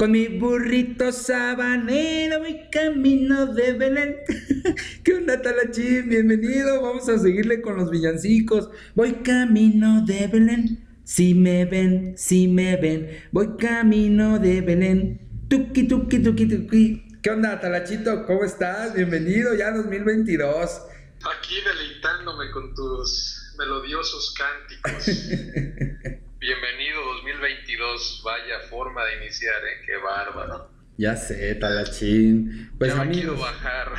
Con mi burrito sabanero voy camino de Belén. ¿Qué onda, Talachín? Bienvenido. Vamos a seguirle con los villancicos. Voy camino de Belén. Si me ven, si me ven. Voy camino de Belén. Tuki, tuki, tuki, tuki. ¿Qué onda, Talachito? ¿Cómo estás? Bienvenido ya 2022. Aquí deleitándome con tus melodiosos cánticos. Bienvenido 2022, vaya forma de iniciar, ¿eh? Qué bárbaro. Ya sé, talachín. Pues ya me quiero bajar.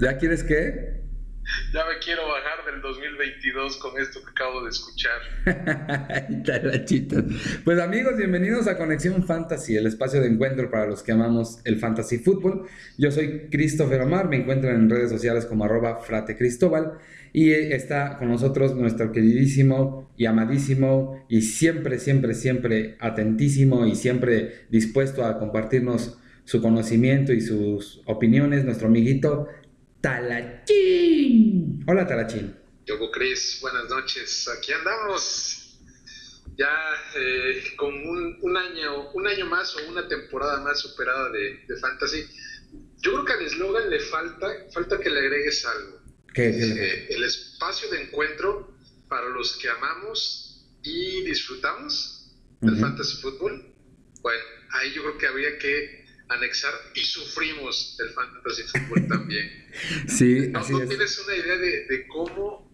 ¿Ya quieres qué? Ya me quiero bajar del 2022 con esto que acabo de escuchar. Pues amigos, bienvenidos a Conexión Fantasy, el espacio de encuentro para los que amamos el fantasy fútbol. Yo soy Christopher Omar, me encuentran en redes sociales como arroba frate Cristóbal. Y está con nosotros nuestro queridísimo y amadísimo y siempre, siempre, siempre atentísimo y siempre dispuesto a compartirnos su conocimiento y sus opiniones, nuestro amiguito Talachín. Hola Talachín. Yogo Cris, buenas noches. Aquí andamos ya eh, con un, año, un año más o una temporada más superada de, de Fantasy. Yo creo que al eslogan le falta, falta que le agregues algo eh, el espacio de encuentro para los que amamos y disfrutamos del fantasy fútbol. Bueno, ahí yo creo que habría que anexar y sufrimos del fantasy fútbol también. sí, ¿No, tienes una idea de, cómo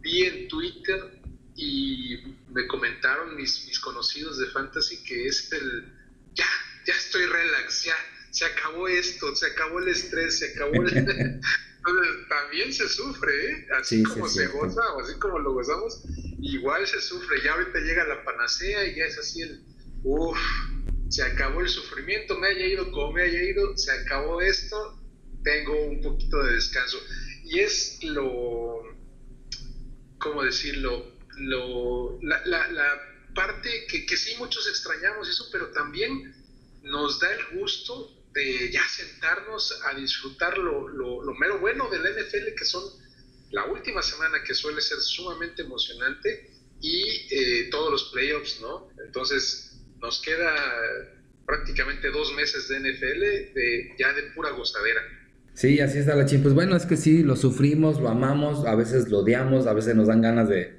vi en Twitter y me comentaron mis, mis conocidos de fantasy que es el ya, ya estoy relax, ya se acabó esto, se acabó el estrés, se acabó el, Entonces también se sufre, ¿eh? Así como se goza o así como lo gozamos, igual se sufre. Ya ahorita llega la panacea y ya es así el, uff, se acabó el sufrimiento, me haya ido como me haya ido, se acabó esto, tengo un poquito de descanso. Y es lo, ¿cómo decirlo? Lo, la, la, la parte que, que sí muchos extrañamos eso, pero también nos da el gusto de ya sentarnos a disfrutar lo, lo, mero bueno del NFL, que son la última semana que suele ser sumamente emocionante y eh, todos los playoffs, ¿no? Entonces nos queda prácticamente dos meses de NFL de, ya de pura gozadera. Sí, así está la ching. Pues bueno, es que sí, lo sufrimos, lo amamos, a veces lo odiamos, a veces nos dan ganas de,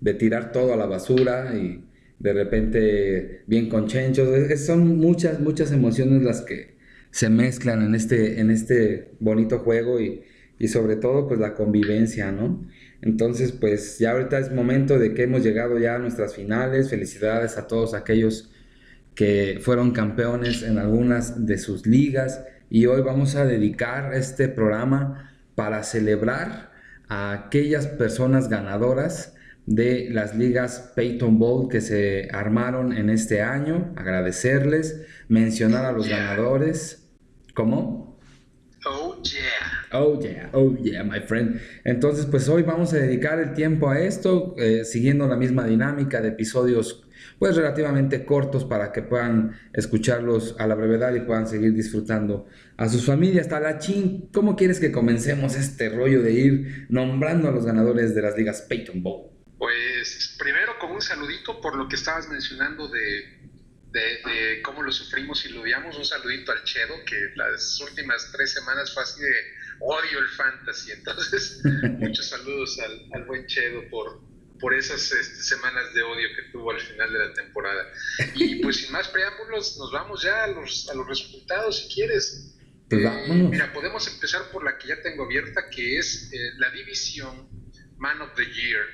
de tirar todo a la basura y de repente bien conchenchos. son muchas, muchas emociones las que, se mezclan en este, en este bonito juego y, y sobre todo pues la convivencia, ¿no? Entonces pues ya ahorita es momento de que hemos llegado ya a nuestras finales, felicidades a todos aquellos que fueron campeones en algunas de sus ligas y hoy vamos a dedicar este programa para celebrar a aquellas personas ganadoras de las ligas Peyton Bowl que se armaron en este año, agradecerles, mencionar a los ganadores, ¿Cómo? Oh yeah. Oh yeah, oh yeah, my friend. Entonces, pues hoy vamos a dedicar el tiempo a esto, eh, siguiendo la misma dinámica de episodios, pues relativamente cortos para que puedan escucharlos a la brevedad y puedan seguir disfrutando a sus familias. Talachín, ¿cómo quieres que comencemos este rollo de ir nombrando a los ganadores de las ligas Peyton Bowl? Pues primero con un saludito por lo que estabas mencionando de de, cómo lo sufrimos y lo odiamos. Un saludito al Chedo, que las últimas tres semanas fue así de odio el fantasy. Entonces, muchos saludos al, buen Chedo por, por esas este, semanas de odio que tuvo al final de la temporada. Y pues sin más preámbulos, nos vamos ya a los, a los resultados si quieres. Pues eh, mira, podemos empezar por la que ya tengo abierta, que es eh, la división Man of the Year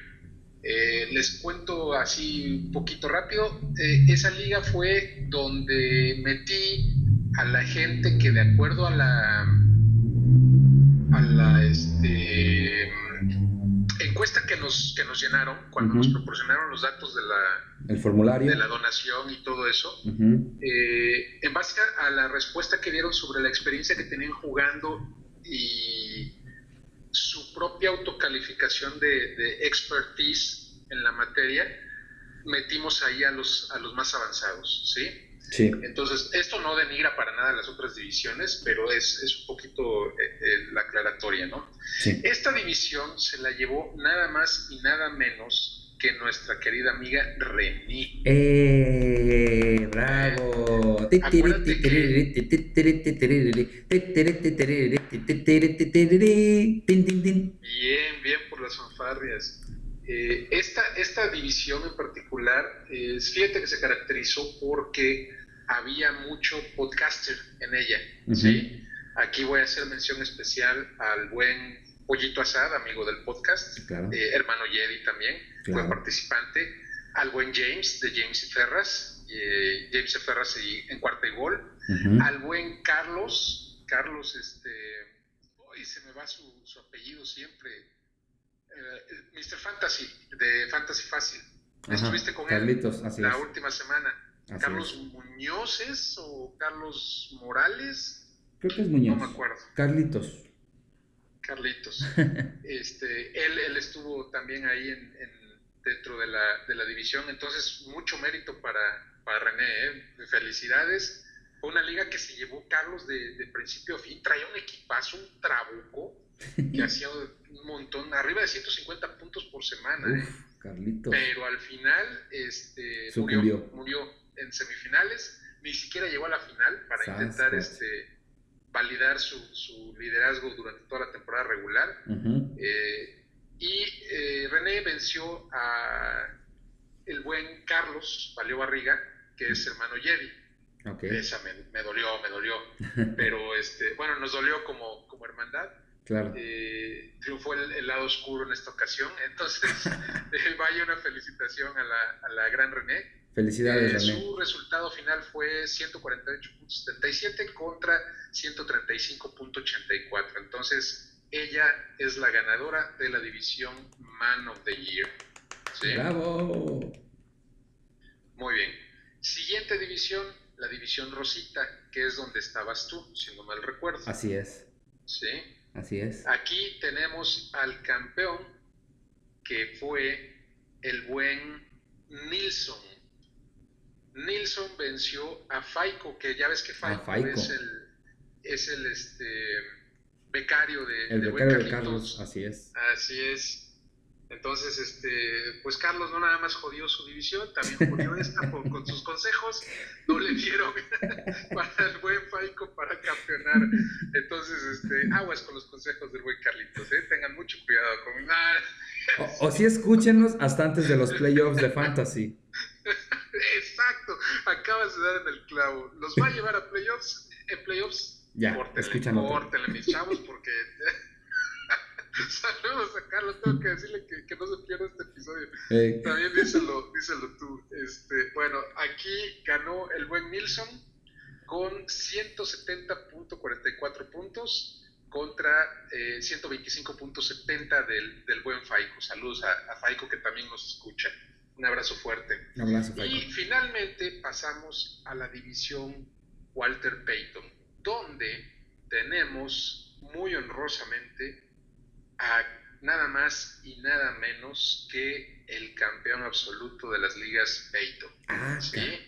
eh, les cuento así un poquito rápido. Esa liga fue donde metí a la gente que de acuerdo a la a la este, encuesta que nos que nos llenaron cuando nos proporcionaron los datos de la el formulario. de la donación y todo eso eh, en base a la respuesta que dieron sobre la experiencia que tenían jugando y su propia autocalificación de, de expertise en la materia, metimos ahí a los, a los más avanzados, ¿sí? Sí. Entonces, esto no denigra para nada las otras divisiones, pero es, es un poquito eh, eh, la aclaratoria, ¿no? Sí. Esta división se la llevó nada más y nada menos que nuestra querida amiga René. ¡Eh! ¡Bravo! Acuérdate Bien, bien por las fanfarrias. Eh, esta, esta división en particular, eh, fíjate que se caracterizó porque había mucho podcaster en ella. ¿sí? Aquí voy a hacer mención especial al buen Pollito Asad, amigo del podcast, eh, hermano Jedi también, fue participante, al buen James, de James y Ferras, eh, James y Ferras en cuarta y gol, al buen Carlos, Carlos, este, hoy se me va su, su apellido siempre, eh, Mr. Fantasy, de Fantasy Fácil. Estuviste con él la última semana. Carlos Muñozes o Carlos Morales. Creo que es Muñoz. No me acuerdo. Carlitos. Carlitos. este, él, él estuvo también ahí en, dentro de la, de la, división, entonces mucho mérito para, para René. ¿eh? Felicidades. Fue una liga que se llevó Carlos de, de principio a fin. Traía un equipazo, un trabuco, que hacía un montón, arriba de 150 puntos por semana. ¿eh? Carlitos. Pero al final este, murió, murió en semifinales, ni siquiera llegó a la final para intentar este, validar su, su, liderazgo durante toda la temporada regular. Eh, y eh, René venció a el buen Carlos Valió Barriga, que es hermano Jedi. Esa me, dolió, me dolió. Pero este, bueno, nos dolió como, como hermandad. Claro. Eh, triunfó el, lado oscuro en esta ocasión. Entonces, vaya una felicitación a la, a la gran René. Felicidades, eh, Su resultado final fue 148.77 contra 135.84. Entonces, ella es la ganadora de la división Man of the Year. ¡Bravo! Muy bien. Siguiente división, la división Rosita, que es donde estabas tú, si no mal recuerdo. Así es. Sí. Así es. Aquí tenemos al campeón, que fue el buen Nilsson Nilsson venció a Faico, que ya ves que Faico, es el, es el este, becario de, el becario de Carlos, así es. Así es. Entonces, este, pues Carlos no nada más jodió su división, también jodió esta con sus consejos, no le dieron para el buen Faico para campeonar. Entonces, este, aguas con los consejos del buen Carlitos, ¿eh? tengan mucho cuidado con nada. O, o sí escúchenos hasta antes de los playoffs de Fantasy. Exacto, acabas de dar en el clavo. Los va a llevar a playoffs, en playoffs, ya, córtele, mis chavos, porque saludos a Carlos, tengo que decirle que, no se pierda este episodio. También díselo, díselo tú. Este, bueno, aquí ganó el buen Nilsson con 170.44 puntos contra eh, 125.70 del, del buen Faico. Saludos a, a Faico que también nos escucha. Un abrazo fuerte. Un abrazo, y finalmente pasamos a la división Walter Payton, donde tenemos muy honrosamente a nada más y nada menos que el campeón absoluto de las ligas Payton. Ah, ¿sí?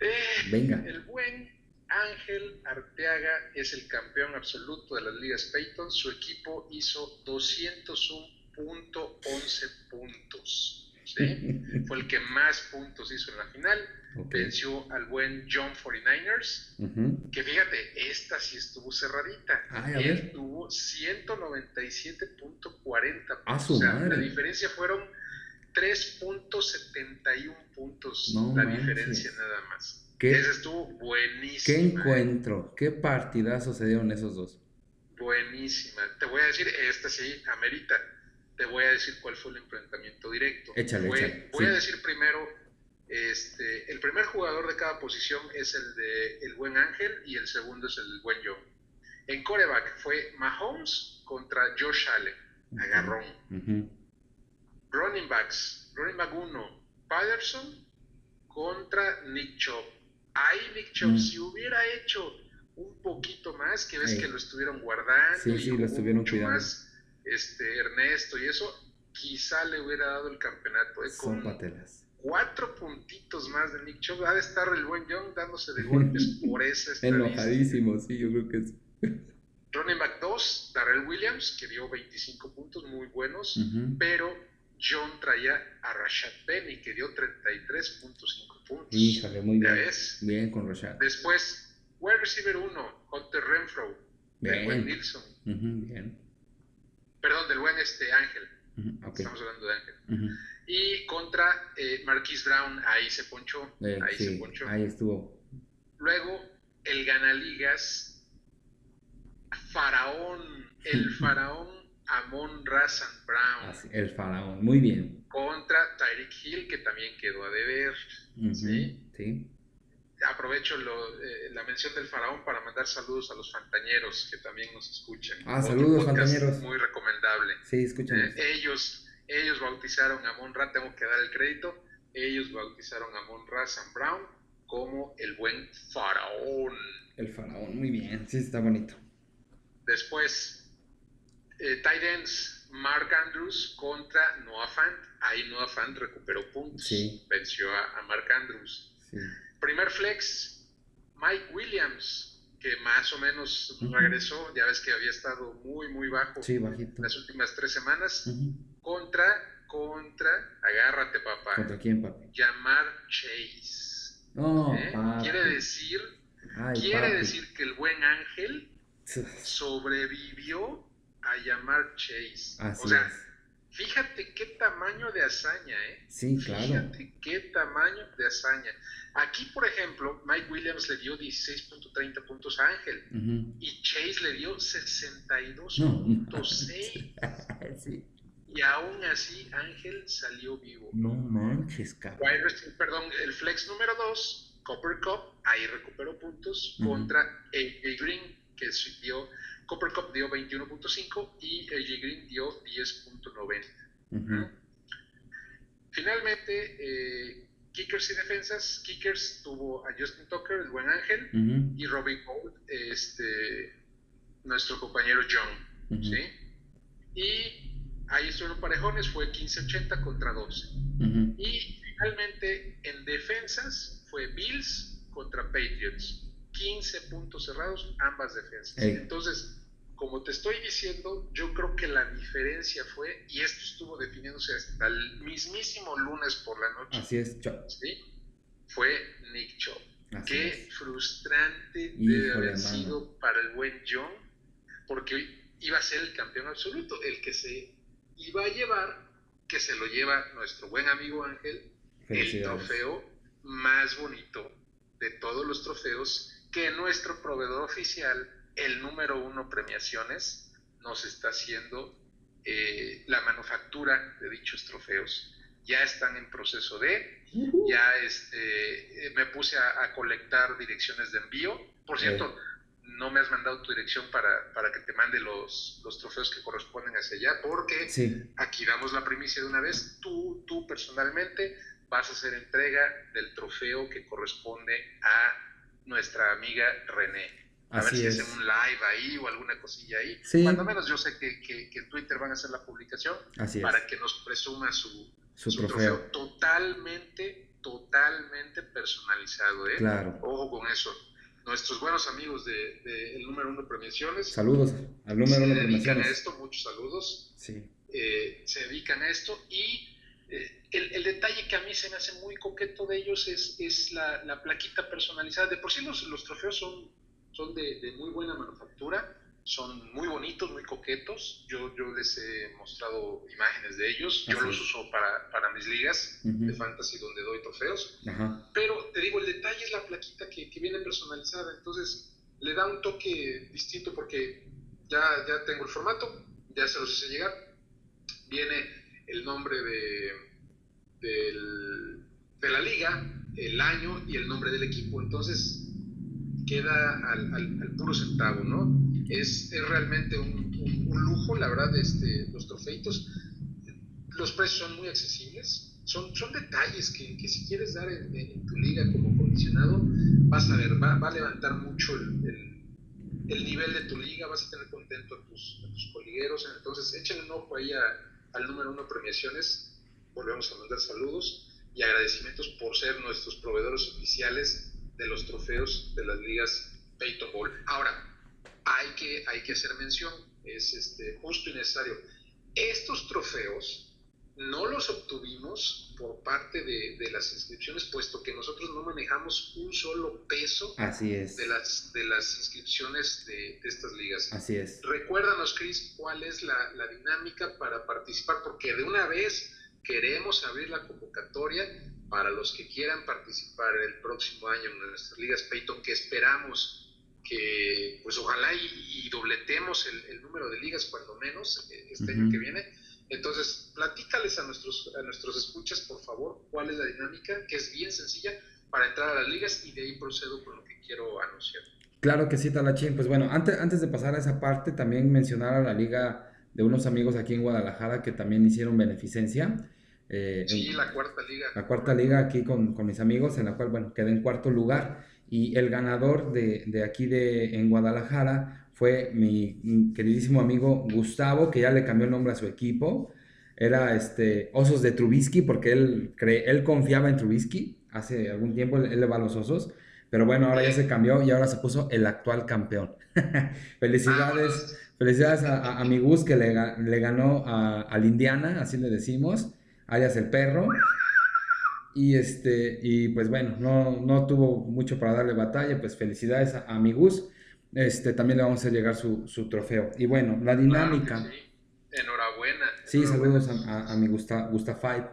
Eh, Venga. El buen Ángel Arteaga es el campeón absoluto de las ligas Payton. Su equipo hizo 201.11 puntos. Fue el que más puntos hizo en la final. Venció al buen John 49ers, que fíjate, esta sí estuvo cerradita. Él tuvo 197.40 ah, o sea, la diferencia fueron 3.71 puntos la diferencia nada más. ¿Qué, Ese estuvo buenísimo. Qué encuentro, qué partidazo se dieron esos dos. Buenísima. Te voy a decir, esta sí, amerita te voy a decir cuál fue el enfrentamiento directo. Échale, Voy a decir primero, este, el primer jugador de cada posición es el de el buen Ángel y el segundo es el buen Joe. En coreback fue Mahomes contra Josh Allen, agarrón. Running backs, running back 1, Patterson contra Nick Chubb. Ahí Nick Chubb, mm. si hubiera hecho un poquito más, que ves que lo estuvieron guardando sí, sí, lo estuvieron cuidando. más este, Ernesto y eso, quizá le hubiera dado el campeonato. ¿eh? Con cuatro puntitos más de Nick Chubb. Ha de estar el buen Young dándose de golpes por esa Enojadísimo, sí, yo creo que es. Running back 2, Darrell Williams, que dio 25 puntos muy buenos, pero John traía a Rashad Penny, que dio 33.5 puntos. Híjole, muy ¿Ya bien. ves? Bien con Rashad. Después, wide receiver 1, Hunter Renfro, buen. Nilsson. Ujú, bien. Perdón, del buen este Ángel. Ok. Estamos hablando de Ángel. Y contra eh, Marquise Brown, ahí se ponchó. Eh, ahí se ponchó. ahí estuvo. Luego, el ganaligas, Faraón, el Faraón Amon Razan Brown Así, el faraón. Muy bien. contra Tyreek Hill, que también quedó a deber. Sí. sí. Aprovecho lo- eh, la mención del Faraón para mandar saludos a los fantañeros que también nos escuchan. Ah, Otro saludos, fantañeros. Muy recomendable. Sí, escúchanos. Eh, ellos, ellos bautizaron a Monra, tengo que dar el crédito, ellos bautizaron a Monra Sam Brown como el buen faraón. El faraón, muy bien. Sí, está bonito. Después, eh, tight ends, Mark Andrews contra Noah Fant. Ahí Noah Fant recuperó puntos, Sí. venció a, a Mark Andrews. Sí. Primer flex, Mike Williams, que más o menos regresó, ya ves que había estado muy, muy bajo Sí, las últimas tres semanas. Contra, contra, agárrate papá, ¿Contra quién, papi? llamar Chase. No, ¿eh? Quiere decir, Ay, quiere papi. decir que el buen ángel sobrevivió a llamar Chase. Así o sea, es. Fíjate qué tamaño de hazaña, ¿eh? Sí, claro. Fíjate qué tamaño de hazaña. Aquí, por ejemplo, Mike Williams le dio 16.30 puntos a Ángel y Chase le dio No. 62.6. sí. Y aún así, Ángel salió vivo. No manches, cabrón. Perdón, el flex número 2, Copper Cup, ahí recuperó puntos contra AJ Green, que dio, Copper Cup dio 21.5 y AJ Green dio 10.90. Ujú. Finalmente, eh, kickers y defensas, kickers tuvo a Justin Tucker, el buen ángel, Ujú. y Robbie Gold, este, nuestro compañero John, Ujú. ¿sí? Y ahí estuvieron parejones, fue 15-80 contra 12. Ujú. Y finalmente en defensas fue Bills contra Patriots. 15 puntos cerrados, ambas defensas. Ey. Entonces, como te estoy diciendo, yo creo que la diferencia fue, y esto estuvo definiéndose hasta el mismísimo lunes por la noche, Así es, chao. ¿sí? fue Nick. Así Qué es. frustrante debe haber sido para el buen John, porque iba a ser el campeón absoluto, el que se iba a llevar, que se lo lleva nuestro buen amigo Ángel, el trofeo más bonito de todos los trofeos que nuestro proveedor oficial, el número uno premiaciones, nos está haciendo eh, la manufactura de dichos trofeos. Ya están en proceso de, ya este, eh, me puse a, a colectar direcciones de envío. Por cierto, no me has mandado tu dirección para, para que te mande los, los trofeos que corresponden hacia allá, porque Sí, aquí damos la primicia de una vez, tú, tú personalmente vas a hacer entrega del trofeo que corresponde a nuestra amiga René. A así ver si hacen un live ahí o alguna cosilla ahí. Sí. Cuando menos yo sé que, que- que en Twitter van a hacer la publicación Así es. para que nos presuma su, Su su trofeo. totalmente, totalmente personalizado. ¿eh? Claro. Ojo con eso. Nuestros buenos amigos del de, el número uno premiaciones Saludos al número se uno dedican a premiaciones. esto, muchos saludos Sí. eh, se dedican a esto y eh, el, el detalle que a mí se me hace muy coqueto de ellos es, es la, la plaquita personalizada. De por sí los, los trofeos son, son de, de muy buena manufactura, son muy bonitos, muy coquetos. Yo, yo les he mostrado imágenes de ellos, yo Así los es. uso para, para mis ligas Ujú. de fantasy donde doy trofeos. Ajá. Pero te digo, el detalle es la plaquita que, que viene personalizada, entonces le da un toque distinto porque ya, ya tengo el formato, ya se los hice llegar. Viene el nombre de, de la liga, el año y el nombre del equipo, entonces queda al, puro centavo, ¿no? Es, es realmente un, lujo, la verdad, este, los trofeitos. Los precios son muy accesibles, son, son detalles que, que si quieres dar en, tu liga como comisionado, vas a ver, va, va a levantar mucho el, el- el nivel de tu liga, vas a tener contento a tus, a coligueros, entonces échale un ojo ahí al número uno premiaciones, volvemos a mandar saludos y agradecimientos por ser nuestros proveedores oficiales de los trofeos de las ligas Ball. Ahora, hay que, hay que hacer mención, es este, justo y necesario. Estos trofeos no los obtuvimos por parte de, de, las inscripciones, puesto que nosotros no manejamos un solo peso Así es. de, las, de las inscripciones de, de estas ligas. Así es. Recuérdanos, Cris, cuál es la, la, dinámica para participar, porque de una vez queremos abrir la convocatoria para los que quieran participar el próximo año en nuestras ligas Peyton, que esperamos que, pues ojalá y, y dobletemos el, el, número de ligas cuando menos eh, este uh -huh. año que viene entonces, platícales a nuestros, a nuestros escuchas, por favor, cuál es la dinámica, que es bien sencilla para entrar a las ligas y de ahí procedo con lo que quiero anunciar. Claro que sí, Talachín. Pues bueno, antes, antes de pasar a esa parte, también mencionar a la liga de unos amigos aquí en Guadalajara que también hicieron beneficencia. Eh, sí, en, la cuarta liga. La cuarta liga aquí con, con, mis amigos, en la cual, bueno, quedé en cuarto lugar. Y el ganador de, de aquí de, en Guadalajara fue mi queridísimo amigo Gustavo, que ya le cambió el nombre a su equipo. Era este, Osos de Trubisky, porque él, cree, él confiaba en Trubisky hace algún tiempo, él, él le va a los Osos. Pero bueno, ahora ya se cambió y ahora se puso el actual campeón. felicidades, felicidades a, a, a, mi Gus que le, le ganó a, al Indiana, así le decimos, alias el perro. Y, este, y pues bueno, no, no tuvo mucho para darle batalla, pues felicidades a, a mi Gus. Este, también le vamos a llegar su, su trofeo. Y bueno, la dinámica. Claro sí. Enhorabuena. Sí, enhorabuena. saludos a, a mi Gusta, Gusta Five.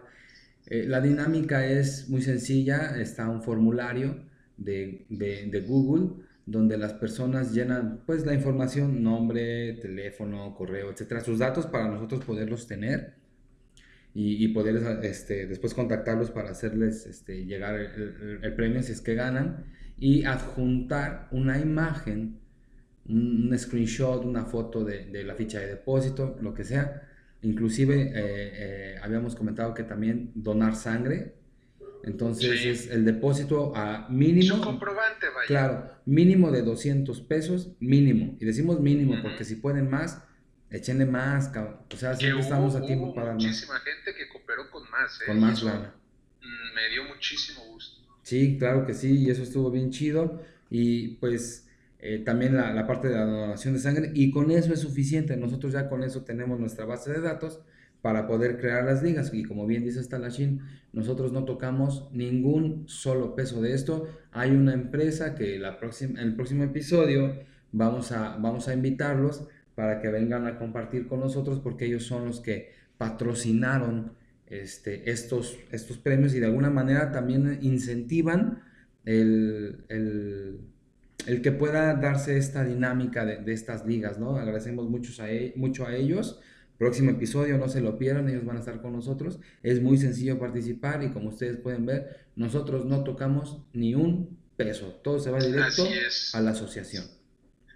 Eh, la dinámica es muy sencilla, está un formulario de, de, de, Google donde las personas llenan pues la información, nombre, teléfono, correo, etcétera, sus datos para nosotros poderlos tener y, y poder este, después contactarlos para hacerles este, llegar el, el, premio si es que ganan y adjuntar una imagen, un, un screenshot, una foto de, de, la ficha de depósito, lo que sea. Inclusive eh, eh, habíamos comentado que también donar sangre, entonces sí. es el depósito a mínimo. Su comprobante, vaya. Claro, mínimo de 200 pesos, mínimo. Y decimos mínimo uh -huh. porque si pueden más, échenle más, cabrón. O sea, siempre estamos a tiempo para muchísima gente que cooperó con más, ¿eh? Con más lana. Me dio muchísimo gusto. Sí, claro que sí, y eso estuvo bien chido. Y pues eh, también la, la, parte de la donación de sangre, y con eso es suficiente. Nosotros ya con eso tenemos nuestra base de datos para poder crear las ligas. Y como bien dice Stalachin, nosotros no tocamos ningún solo peso de esto. Hay una empresa que la próxima, en el próximo episodio vamos a, vamos a invitarlos para que vengan a compartir con nosotros porque ellos son los que patrocinaron este, estos, estos premios y de alguna manera también incentivan el, el, el que pueda darse esta dinámica de, de estas ligas, ¿no? Agradecemos muchos a, e, mucho a ellos. Próximo episodio, no se lo pierdan, ellos van a estar con nosotros. Es muy sencillo participar y como ustedes pueden ver, nosotros no tocamos ni un peso, todo se va directo a la asociación.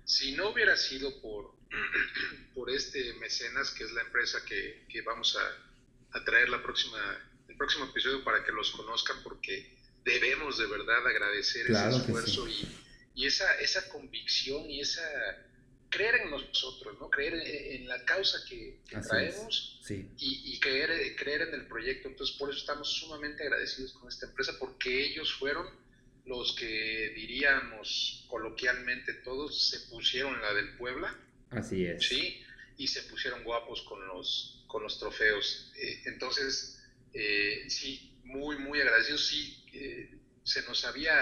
Si no hubiera sido por, por este mecenas, que es la empresa que, que vamos a, a, traer la próxima, el próximo episodio para que los conozcan, porque debemos de verdad agradecer claro ese esfuerzo sí. y, y esa, esa convicción y esa creer en nosotros, ¿no? Creer en la causa que, que traemos sí. y, y, creer, creer en el proyecto. Entonces, por eso estamos sumamente agradecidos con esta empresa, porque ellos fueron los que diríamos coloquialmente todos se pusieron la del Puebla. Así es. Sí, y se pusieron guapos con los, con los trofeos. Eh, entonces, eh, sí, muy, muy agradecidos. Sí, eh, se nos había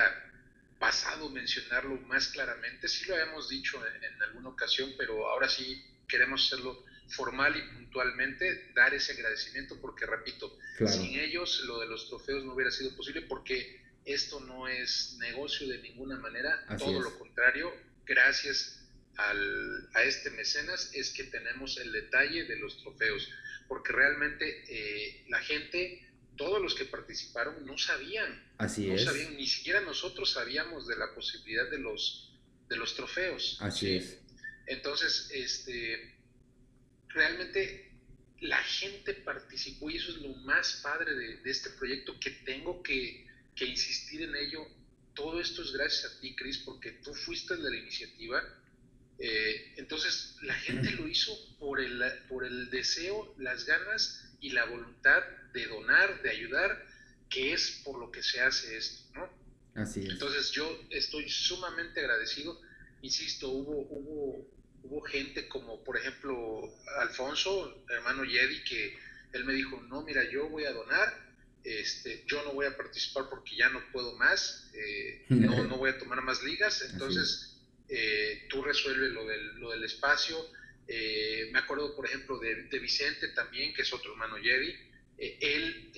pasado mencionarlo más claramente, sí lo habíamos dicho en, en, alguna ocasión, pero ahora sí queremos hacerlo formal y puntualmente, dar ese agradecimiento, porque repito, claro. sin ellos lo de los trofeos no hubiera sido posible, porque esto no es negocio de ninguna manera, Así todo es. lo contrario, gracias al, a este mecenas es que tenemos el detalle de los trofeos, porque realmente eh, la gente todos los que participaron no sabían. Así no es. sabían, ni siquiera nosotros sabíamos de la posibilidad de los, de los trofeos. Así ¿sí? es. Entonces, este, realmente la gente participó y eso es lo más padre de, de este proyecto que tengo que, que, insistir en ello. Todo esto es gracias a ti, Cris, porque tú fuiste de la iniciativa. Eh, entonces, la gente lo hizo por el, por el deseo, las ganas y la voluntad de donar, de ayudar, que es por lo que se hace esto, ¿no? Así es. Entonces yo estoy sumamente agradecido, insisto, hubo, hubo, hubo gente como por ejemplo Alfonso, hermano Yedi, que él me dijo, no, mira, yo voy a donar, este, yo no voy a participar porque ya no puedo más, eh, no, no, voy a tomar más ligas, entonces eh, tú resuelve lo del, lo del espacio. Eh, me acuerdo, por ejemplo, de, de, Vicente también, que es otro hermano Jerry, él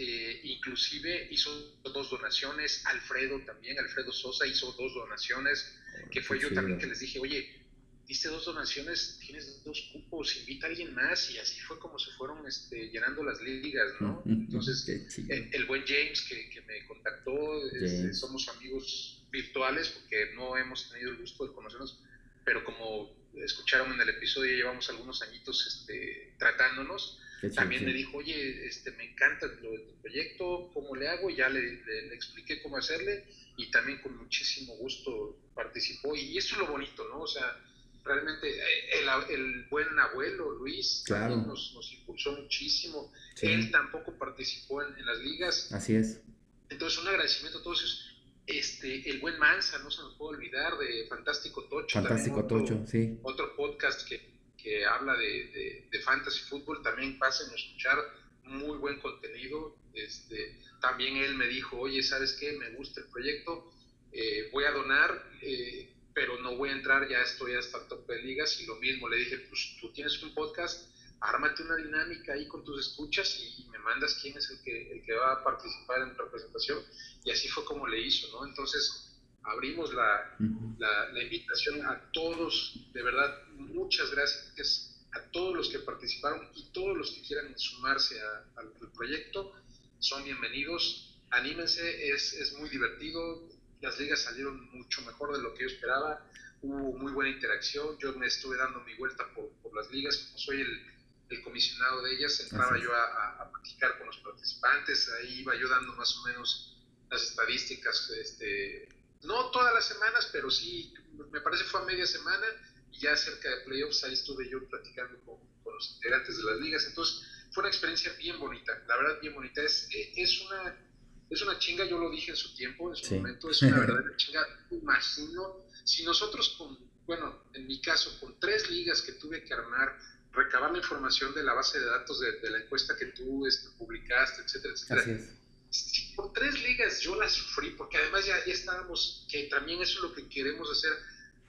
inclusive hizo dos donaciones, Alfredo también, Alfredo Sosa hizo dos donaciones, que fue yo también que les dije, oye, diste dos donaciones, tienes dos cupos, invita a alguien más y así fue como se fueron este, llenando las ligas, ¿no? Entonces, el, buen James que, que me contactó, este, somos amigos virtuales porque no hemos tenido el gusto de conocernos, pero como escucharon en el episodio, llevamos algunos añitos este, tratándonos. También me dijo, oye, este, me encanta lo del proyecto, ¿cómo le hago? Ya le, le, expliqué cómo hacerle y también con muchísimo gusto participó. Y eso es lo bonito, ¿no? O sea, realmente eh, el, el, buen abuelo Luis nos, nos, impulsó muchísimo. Él tampoco participó en, las ligas. Así es. Entonces, un agradecimiento a todos ellos. Este, el buen Mansa, no se nos puede olvidar, de Fantástico Tocho. Fantástico Tocho, sí. Otro podcast que, que habla de, de, fantasy fútbol, también pasen a escuchar muy buen contenido. Este, también él me dijo, oye, ¿sabes qué? Me gusta el proyecto, eh, voy a donar. Eh, pero no voy a entrar, ya estoy hasta el tope de ligas y lo mismo, le dije, pues tú tienes un podcast, ármate una dinámica ahí con tus escuchas y, me mandas quién es el que, el que va a participar en representación y así fue como le hizo, ¿no? Entonces abrimos la, la, invitación a todos, de verdad, muchas gracias a todos los que participaron y todos los que quieran sumarse al proyecto, son bienvenidos, anímense, es, es muy divertido, las ligas salieron mucho mejor de lo que yo esperaba, hubo muy buena interacción, yo me estuve dando mi vuelta por, por las ligas, como soy el, el, comisionado de ellas, entraba yo a, a, practicar con los participantes, ahí iba yo dando más o menos las estadísticas, este, no todas las semanas, pero sí, me parece fue a media semana, y ya cerca de playoffs ahí estuve yo platicando con, con los integrantes de las ligas, entonces fue una experiencia bien bonita, la verdad bien bonita, es, es una es una chinga, yo lo dije en su tiempo, en su momento, es una verdadera chinga. Imagino, si nosotros con, bueno, en mi caso, con tres ligas que tuve que armar, recabar la información de la base de datos de, la encuesta que tú este, publicaste, etcétera, etcétera. Si por tres ligas yo la sufrí, porque además ya, ya estábamos, que también eso es lo que queremos hacer,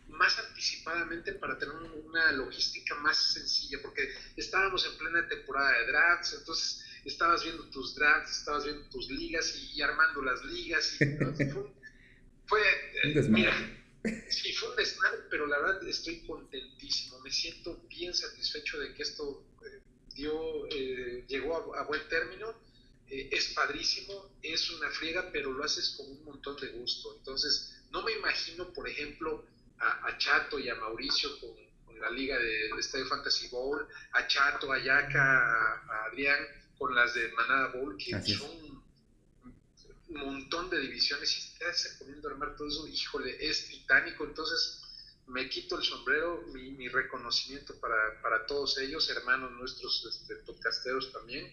más anticipadamente para tener una logística más sencilla, porque estábamos en plena temporada de drafts, entonces estabas viendo tus drafts, estabas viendo tus ligas y, armando las ligas. Y, fue, fue un mira, sí, fue un desmadre, pero la verdad estoy contentísimo. Me siento bien satisfecho de que esto eh, dio, eh, llegó a, buen término. Eh, es padrísimo, es una friega, pero lo haces con un montón de gusto. Entonces, no me imagino, por ejemplo, a, Chato y a Mauricio con, la liga de, de Estadio Fantasy Bowl, a Chato, a Yaka, a Adrián, con las de Manada Bowl, que son un montón de divisiones y se poniendo a armar todo eso, híjole, es titánico. Entonces, me quito el sombrero, mi, reconocimiento para, para, todos ellos, hermanos nuestros este, podcasteros también.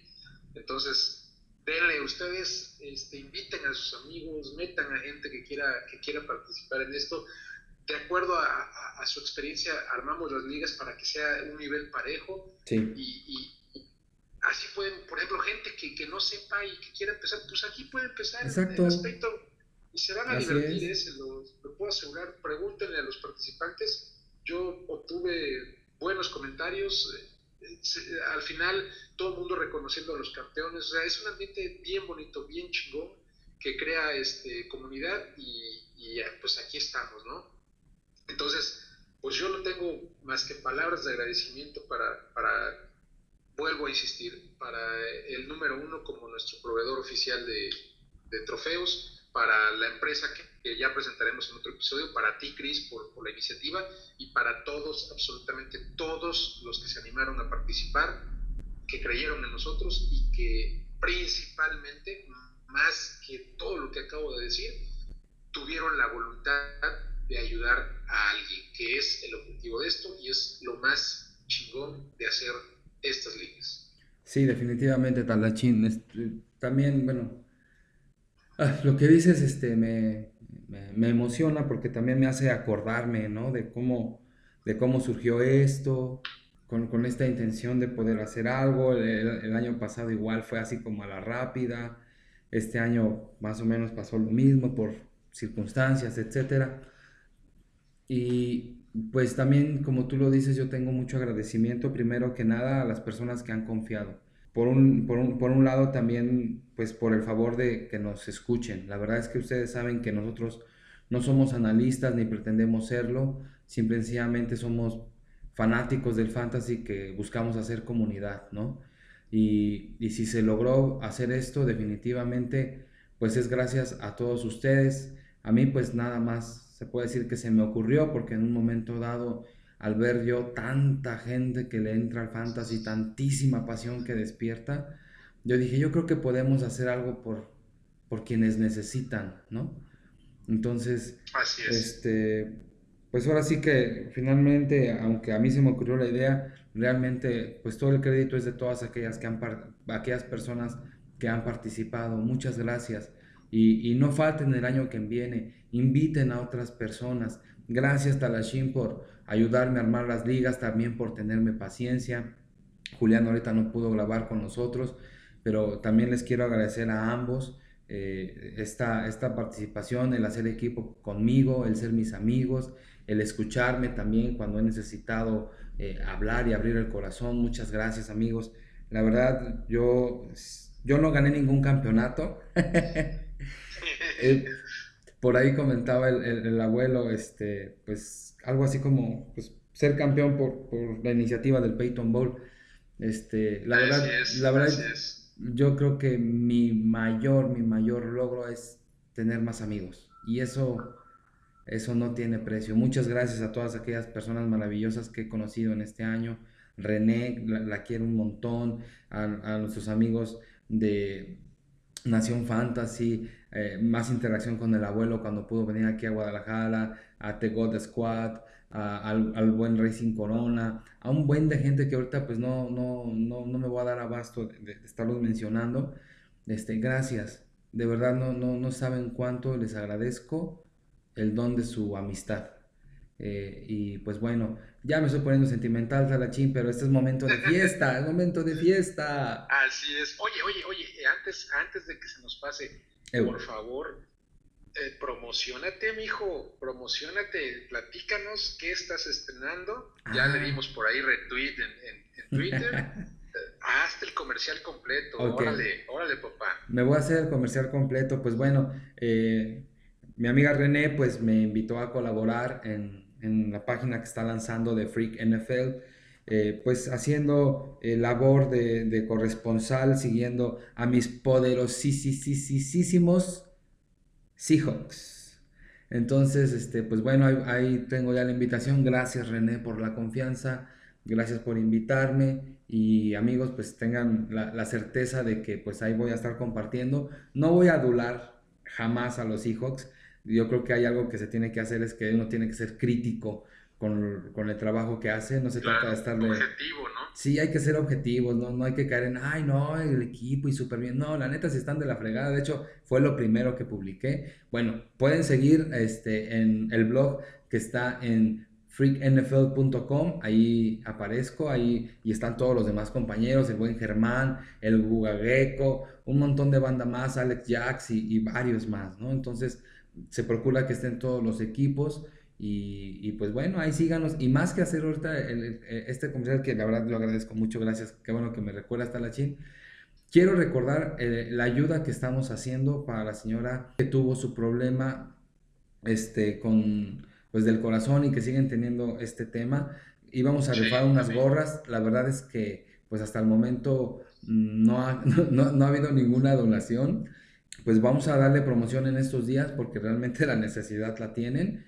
Entonces, denle ustedes, este, inviten a sus amigos, metan a gente que quiera, que quiera participar en esto. De acuerdo a, a, su experiencia, armamos las ligas para que sea un nivel parejo sí. y, así pueden, por ejemplo, gente que, que, no sepa y que quiera empezar, pues aquí puede empezar Exacto. en el aspecto y se van a divertir, ¿eh? se lo, puedo asegurar. Pregúntenle a los participantes. Yo obtuve buenos comentarios. Eh, al final, todo el mundo reconociendo a los campeones. O sea, es un ambiente bien bonito, bien chingón, que crea este, comunidad y, y pues aquí estamos, ¿no? Entonces, pues yo no tengo más que palabras de agradecimiento para, para vuelvo a insistir, para el número uno como nuestro proveedor oficial de, trofeos, para la empresa que, ya presentaremos en otro episodio, para ti, Chris, por, la iniciativa, y para todos, absolutamente todos los que se animaron a participar, que creyeron en nosotros y que principalmente, más que todo lo que acabo de decir, tuvieron la voluntad de ayudar a alguien, que es el objetivo de esto y es lo más chingón de hacer estas líneas. Sí, definitivamente, Talachín. Este, también, bueno, ah, lo que dices este, me, me, emociona porque también me hace acordarme, ¿no? De cómo, de cómo surgió esto, con, esta intención de poder hacer algo. El, año pasado igual fue así como a la rápida. Este año más o menos pasó lo mismo por circunstancias, etc. Y pues también, como tú lo dices, yo tengo mucho agradecimiento primero que nada a las personas que han confiado. Por un, por un, por un lado también, pues por el favor de que nos escuchen. La verdad es que ustedes saben que nosotros no somos analistas ni pretendemos serlo, simplemente somos fanáticos del fantasy que buscamos hacer comunidad, ¿no? Y, y, si se logró hacer esto, definitivamente, pues es gracias a todos ustedes. A mí, pues nada más se puede decir que se me ocurrió, porque en un momento dado, al ver yo tanta gente que le entra al fantasy, tantísima pasión que despierta, yo dije, yo creo que podemos hacer algo por, por quienes necesitan, ¿no? Entonces, este, pues ahora sí que finalmente, aunque a mí se me ocurrió la idea, realmente pues todo el crédito es de todas aquellas, que han, aquellas personas que han participado. Muchas gracias. Y, no falten el año que viene, inviten a otras personas. Gracias Talashim por ayudarme a armar las ligas, también por tenerme paciencia. Julián ahorita no pudo grabar con nosotros, pero también les quiero agradecer a ambos eh, esta, esta participación, el hacer equipo conmigo, el ser mis amigos, el escucharme también cuando he necesitado eh, hablar y abrir el corazón. Muchas gracias amigos. La verdad, yo, yo no gané ningún campeonato. Eh, por ahí comentaba el, el, abuelo, este, pues algo así como pues, ser campeón por, por la iniciativa del Peyton Bowl. Este, la verdad, la verdad yo creo que mi mayor, mi mayor logro es tener más amigos. Y eso eso no tiene precio. Muchas gracias a todas aquellas personas maravillosas que he conocido en este año. René, la, quiero un montón. A, nuestros amigos de Nación Fantasy, eh, más interacción con el abuelo cuando pudo venir aquí a Guadalajara, a The God Squad, al, buen Racing Corona, a un buen de gente que ahorita pues no, no, no, no me voy a dar abasto de, de, estarlos mencionando. Este, gracias. De verdad no, no, no saben cuánto les agradezco el don de su amistad. Eh, y pues bueno, ya me estoy poniendo sentimental, Talachín, pero este es momento de fiesta, es momento de fiesta. Así es. Oye, oye, oye, antes, antes de que se nos pase, por favor, eh, promocionate, mijo, promocionate, platícanos qué estás estrenando. Ya le ah. dimos por ahí retweet en, Twitter. Hazte el comercial completo, órale, órale, papá. Me voy a hacer el comercial completo, pues bueno, eh, mi amiga René pues me invitó a colaborar en, la página que está lanzando de Freak NFL, eh, pues haciendo eh, labor de, corresponsal, siguiendo a mis poderosísimos Seahawks. Entonces, este, pues bueno, ahí, tengo ya la invitación. Gracias René por la confianza, gracias por invitarme y amigos, pues tengan la, la certeza de que pues ahí voy a estar compartiendo. No voy a adular jamás a los Seahawks yo creo que hay algo que se tiene que hacer, es que uno tiene que ser crítico con, con el trabajo que hace, no se trata de estarle... Objetivo, ¿no? Sí, hay que ser objetivos, ¿no? no hay que caer en, ay, no, el equipo y súper bien. No, la neta, si están de la fregada, de hecho, fue lo primero que publiqué. Bueno, pueden seguir este, en el blog que está en freaknfl.com, ahí aparezco, ahí y están todos los demás compañeros, el buen Germán, el Gugageco, un montón de banda más, Alex Jax y, y varios más, ¿no? Entonces, se procura que estén todos los equipos y, pues bueno, ahí síganos. Y más que hacer ahorita este comercial, que la verdad lo agradezco mucho, gracias, qué bueno que me recuerda hasta la chin. Quiero recordar eh, la ayuda que estamos haciendo para la señora que tuvo su problema este, con, pues del corazón y que siguen teniendo este tema. Íbamos a rifar unas gorras, la verdad es que pues hasta el momento no ha, no, no ha habido ninguna donación pues vamos a darle promoción en estos días porque realmente la necesidad la tienen.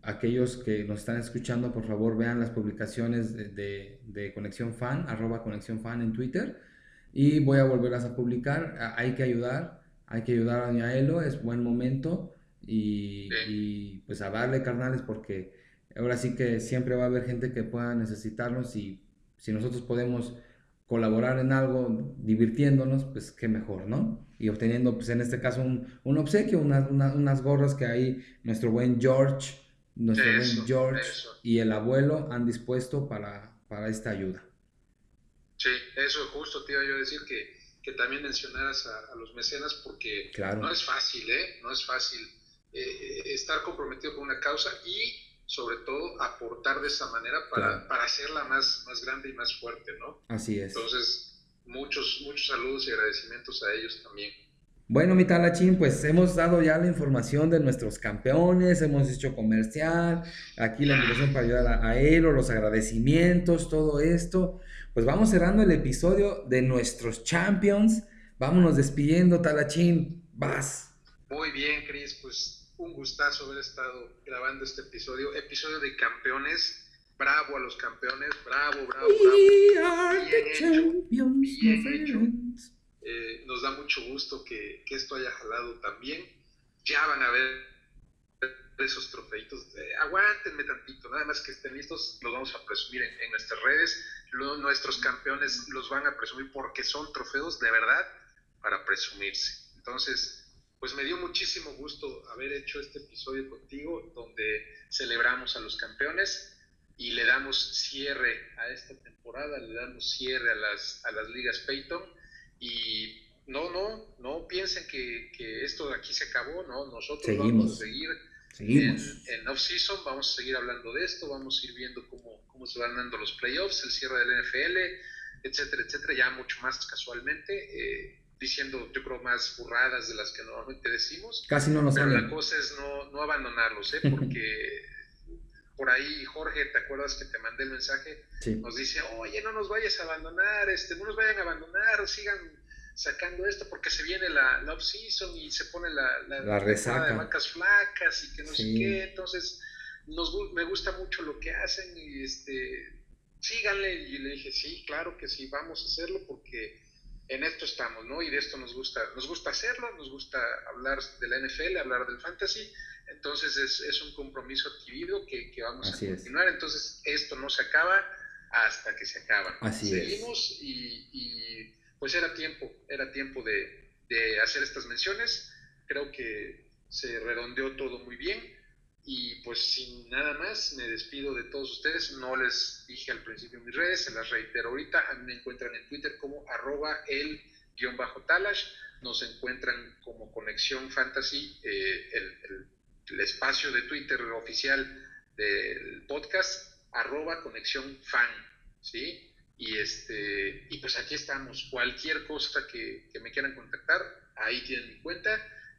Aquellos que nos están escuchando, por favor, vean las publicaciones de, de, Conexión Fan, arroba Conexión Fan en Twitter. Y voy a volverlas a publicar. Hay que ayudar, hay que ayudar a Doña Elo, es buen momento. Y, y, pues a darle carnales porque ahora sí que siempre va a haber gente que pueda necesitarnos y si nosotros podemos colaborar en algo, divirtiéndonos, pues qué mejor, ¿no? Y obteniendo, pues en este caso, un, un obsequio, unas gorras que ahí nuestro buen George, nuestro buen George y el abuelo han dispuesto para, para esta ayuda. Sí, eso justo te iba yo a decir que, que también mencionaras a, los mecenas porque claro. no es fácil, ¿eh? No es fácil eh, estar comprometido con una causa y sobre todo aportar de esa manera para, para hacerla más, más grande y más fuerte, ¿no? Así es. Entonces, muchos, muchos saludos y agradecimientos a ellos también. Bueno, mi talachín, pues hemos dado ya la información de nuestros campeones, hemos hecho comercial, aquí la invitación para ayudar a, a los agradecimientos, todo esto. Pues vamos cerrando el episodio de nuestros champions. Vámonos despidiendo, talachín, vas. Muy bien, Cris, pues un gustazo haber estado grabando este episodio, episodio de campeones. Bravo a los campeones, bravo, bravo, bravo. Bien hecho, bien hecho. Eh, nos da mucho gusto que, esto haya jalado también. Ya van a ver esos trofeitos. aguántenme tantito, nada más que estén listos, los vamos a presumir en, nuestras redes. nuestros campeones los van a presumir porque son trofeos de verdad para presumirse. Entonces, pues me dio muchísimo gusto haber hecho este episodio contigo donde celebramos a los campeones y le damos cierre a esta temporada, le damos cierre a las, a las ligas Peyton. Y no, no, no piensen que, que esto de aquí se acabó, no, nosotros vamos a seguir en, off-season, vamos a seguir hablando de esto, vamos a ir viendo cómo, cómo se van dando los playoffs, el cierre del NFL, etcétera, etcétera, ya mucho más casualmente, eh, diciendo yo creo más burradas de las que normalmente decimos. Casi no nos Pero la cosa es no, no abandonarlos, ¿eh? porque por ahí, Jorge, ¿te acuerdas que te mandé el mensaje? Nos dice, oye, no nos vayas a abandonar, este, no nos vayan a abandonar, sigan sacando esto porque se viene la, la off-season y se pone la, la, resaca de vacas flacas y que no sé qué, entonces nos, me gusta mucho lo que hacen y este, síganle y le dije, sí, claro que sí, vamos a hacerlo porque en esto estamos, ¿no? Y de esto nos gusta, nos gusta hacerlo, nos gusta hablar de la NFL, hablar del fantasy, entonces es, es un compromiso adquirido que, que vamos a continuar. Entonces esto no se acaba hasta que se acaba. Así Seguimos Y, y, pues era tiempo, era tiempo de, de, hacer estas menciones. Creo que se redondeó todo muy bien. Y pues sin nada más, me despido de todos ustedes. No les dije al principio mis redes, se las reitero ahorita. A mí me encuentran en Twitter como arroba el guion bajo talash. Nos encuentran como Conexión Fantasy, eh, el el espacio de Twitter oficial del podcast, arroba conexión fan, ¿sí? Y, este, y pues aquí estamos. Cualquier cosa que, me quieran contactar, ahí tienen mi cuenta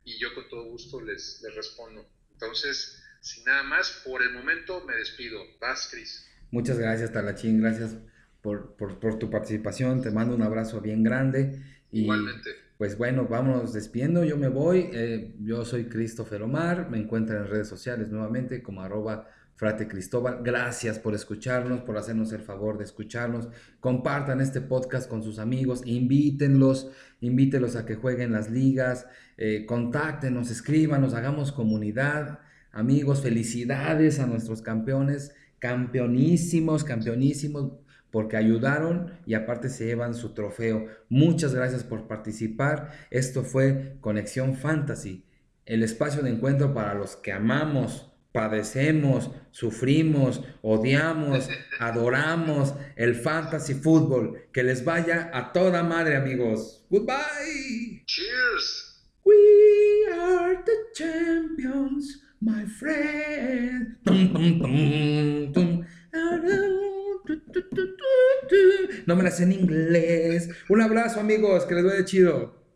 y yo con todo gusto les, les respondo. Entonces, sin nada más, por el momento me despido. Vas, Cris. Muchas gracias, Talachín. Gracias por, por, por, tu participación. Te mando un abrazo bien grande. Y... Igualmente pues bueno, vamos despidiendo, yo me voy, eh, yo soy Christopher Omar, me encuentran en redes sociales nuevamente como arroba frate Cristóbal, gracias por escucharnos, por hacernos el favor de escucharnos, compartan este podcast con sus amigos, invítenlos, invítenlos a que jueguen las ligas, eh, contáctenos, escríbanos, hagamos comunidad, amigos, felicidades a nuestros campeones, campeonísimos, campeonísimos, porque ayudaron y aparte se llevan su trofeo. Muchas gracias por participar. Esto fue Conexión Fantasy, el espacio de encuentro para los que amamos, padecemos, sufrimos, odiamos, adoramos el fantasy fútbol. Que les vaya a toda madre, amigos. Goodbye. Cheers. We are the champions, my friend. No me las sé en inglés. Un abrazo, amigos, que les vaya chido.